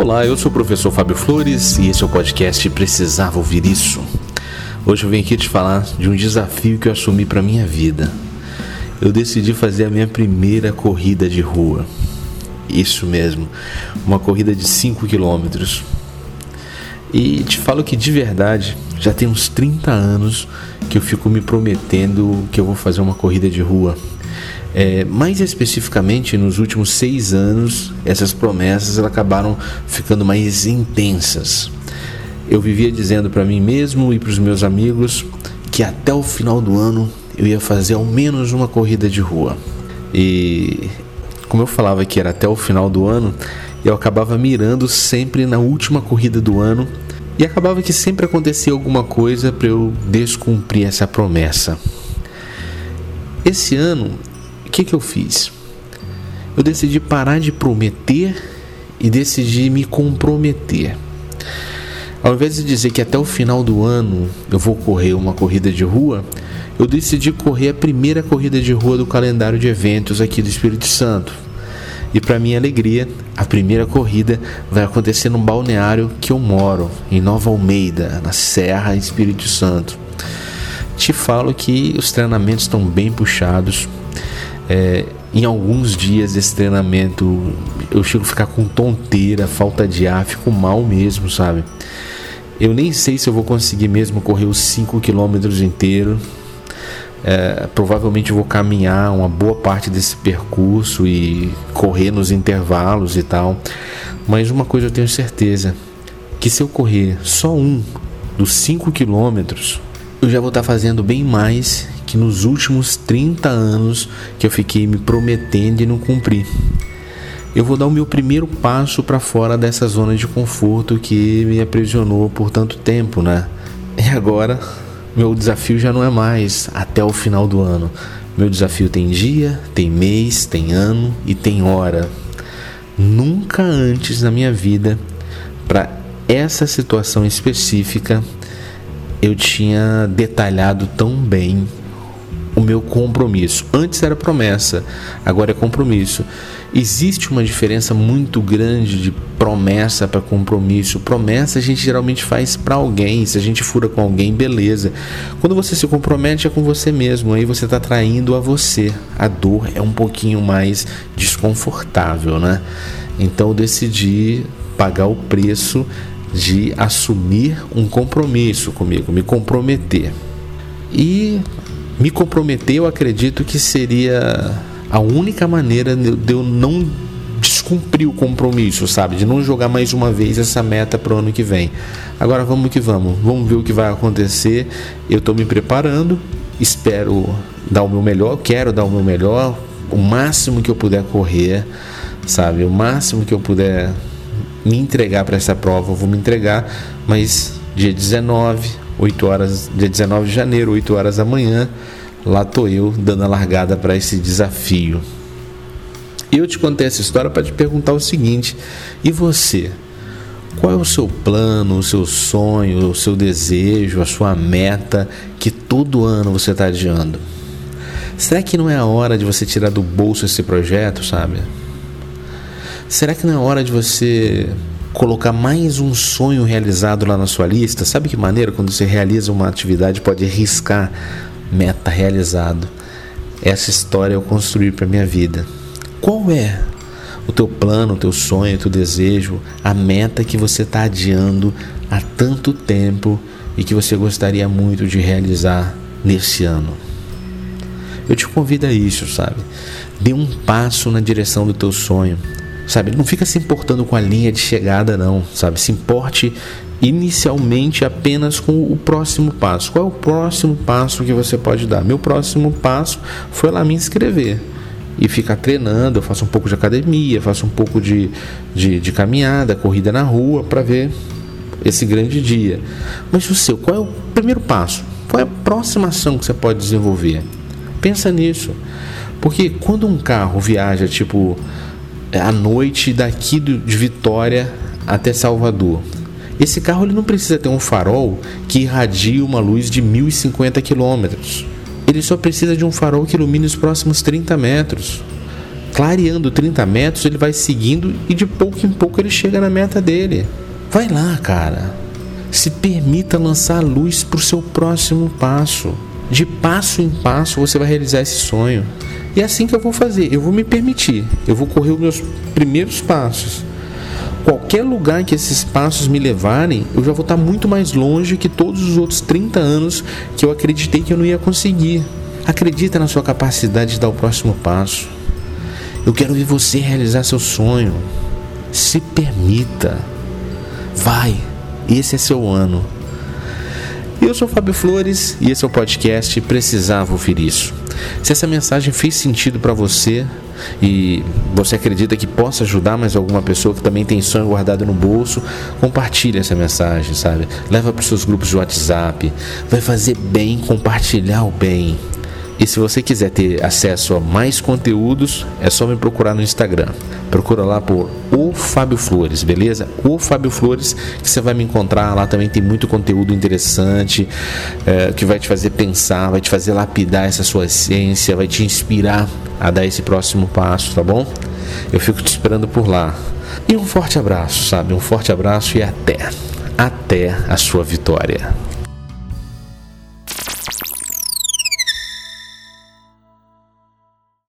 Olá, eu sou o professor Fábio Flores e esse é o podcast Precisava Ouvir Isso. Hoje eu venho aqui te falar de um desafio que eu assumi para minha vida. Eu decidi fazer a minha primeira corrida de rua. Isso mesmo, uma corrida de 5 quilômetros. E te falo que de verdade, já tem uns 30 anos que eu fico me prometendo que eu vou fazer uma corrida de rua. É, mais especificamente, nos últimos seis anos, essas promessas acabaram ficando mais intensas. Eu vivia dizendo para mim mesmo e para os meus amigos que até o final do ano eu ia fazer ao menos uma corrida de rua. E como eu falava que era até o final do ano, eu acabava mirando sempre na última corrida do ano e acabava que sempre acontecia alguma coisa para eu descumprir essa promessa. Esse ano o que, que eu fiz? Eu decidi parar de prometer e decidi me comprometer. Ao invés de dizer que até o final do ano eu vou correr uma corrida de rua, eu decidi correr a primeira corrida de rua do calendário de eventos aqui do Espírito Santo. E para minha alegria, a primeira corrida vai acontecer no balneário que eu moro, em Nova Almeida, na Serra Espírito Santo. Te falo que os treinamentos estão bem puxados, é, em alguns dias desse treinamento eu chego a ficar com tonteira, falta de ar, fico mal mesmo, sabe? Eu nem sei se eu vou conseguir mesmo correr os 5 quilômetros inteiro. É, provavelmente vou caminhar uma boa parte desse percurso e correr nos intervalos e tal. Mas uma coisa eu tenho certeza: que se eu correr só um dos 5 quilômetros, eu já vou estar fazendo bem mais que nos últimos 30 anos que eu fiquei me prometendo e não cumpri. Eu vou dar o meu primeiro passo para fora dessa zona de conforto que me aprisionou por tanto tempo, né? E agora, meu desafio já não é mais até o final do ano. Meu desafio tem dia, tem mês, tem ano e tem hora. Nunca antes na minha vida, para essa situação específica, eu tinha detalhado tão bem o meu compromisso. Antes era promessa, agora é compromisso. Existe uma diferença muito grande de promessa para compromisso. Promessa a gente geralmente faz para alguém, se a gente fura com alguém, beleza. Quando você se compromete é com você mesmo, aí você está traindo a você. A dor é um pouquinho mais desconfortável, né? Então eu decidi pagar o preço de assumir um compromisso comigo, me comprometer. E me comprometer, eu acredito que seria a única maneira de eu não descumprir o compromisso, sabe? De não jogar mais uma vez essa meta para o ano que vem. Agora vamos que vamos, vamos ver o que vai acontecer. Eu estou me preparando, espero dar o meu melhor, quero dar o meu melhor, o máximo que eu puder correr, sabe? O máximo que eu puder me entregar para essa prova, eu vou me entregar, mas dia 19, 8 horas, dia 19 de janeiro, 8 horas da manhã, lá tô eu dando a largada para esse desafio. Eu te contei essa história para te perguntar o seguinte: e você? Qual é o seu plano, o seu sonho, o seu desejo, a sua meta que todo ano você está adiando? Será que não é a hora de você tirar do bolso esse projeto, sabe? Será que não é hora de você colocar mais um sonho realizado lá na sua lista. Sabe que maneira quando você realiza uma atividade pode riscar meta realizado. Essa história eu construí para minha vida. Qual é o teu plano, o teu sonho, o teu desejo, a meta que você está adiando há tanto tempo e que você gostaria muito de realizar nesse ano? Eu te convido a isso, sabe? Dê um passo na direção do teu sonho sabe? Não fica se importando com a linha de chegada, não, sabe? Se importe inicialmente apenas com o próximo passo. Qual é o próximo passo que você pode dar? Meu próximo passo foi lá me inscrever e ficar treinando. Eu faço um pouco de academia, faço um pouco de, de, de caminhada, corrida na rua para ver esse grande dia. Mas o seu, qual é o primeiro passo? Qual é a próxima ação que você pode desenvolver? Pensa nisso. Porque quando um carro viaja tipo à noite daqui de Vitória até Salvador. Esse carro ele não precisa ter um farol que irradie uma luz de 1050 km. Ele só precisa de um farol que ilumine os próximos 30 metros. clareando 30 metros, ele vai seguindo e de pouco em pouco ele chega na meta dele. Vai lá, cara. Se permita lançar luz para o seu próximo passo. De passo em passo você vai realizar esse sonho. E é assim que eu vou fazer. Eu vou me permitir. Eu vou correr os meus primeiros passos. Qualquer lugar que esses passos me levarem, eu já vou estar muito mais longe que todos os outros 30 anos que eu acreditei que eu não ia conseguir. Acredita na sua capacidade de dar o próximo passo. Eu quero ver você realizar seu sonho. Se permita. Vai. Esse é seu ano. Eu sou Fábio Flores e esse é o podcast Precisava Ouvir Isso. Se essa mensagem fez sentido para você e você acredita que possa ajudar mais alguma pessoa que também tem sonho guardado no bolso, compartilhe essa mensagem, sabe? Leva para os seus grupos de WhatsApp. Vai fazer bem compartilhar o bem. E se você quiser ter acesso a mais conteúdos, é só me procurar no Instagram. Procura lá por O Fábio Flores, beleza? O Fábio Flores, que você vai me encontrar. Lá também tem muito conteúdo interessante é, que vai te fazer pensar, vai te fazer lapidar essa sua essência, vai te inspirar a dar esse próximo passo, tá bom? Eu fico te esperando por lá. E um forte abraço, sabe? Um forte abraço e até. Até a sua vitória.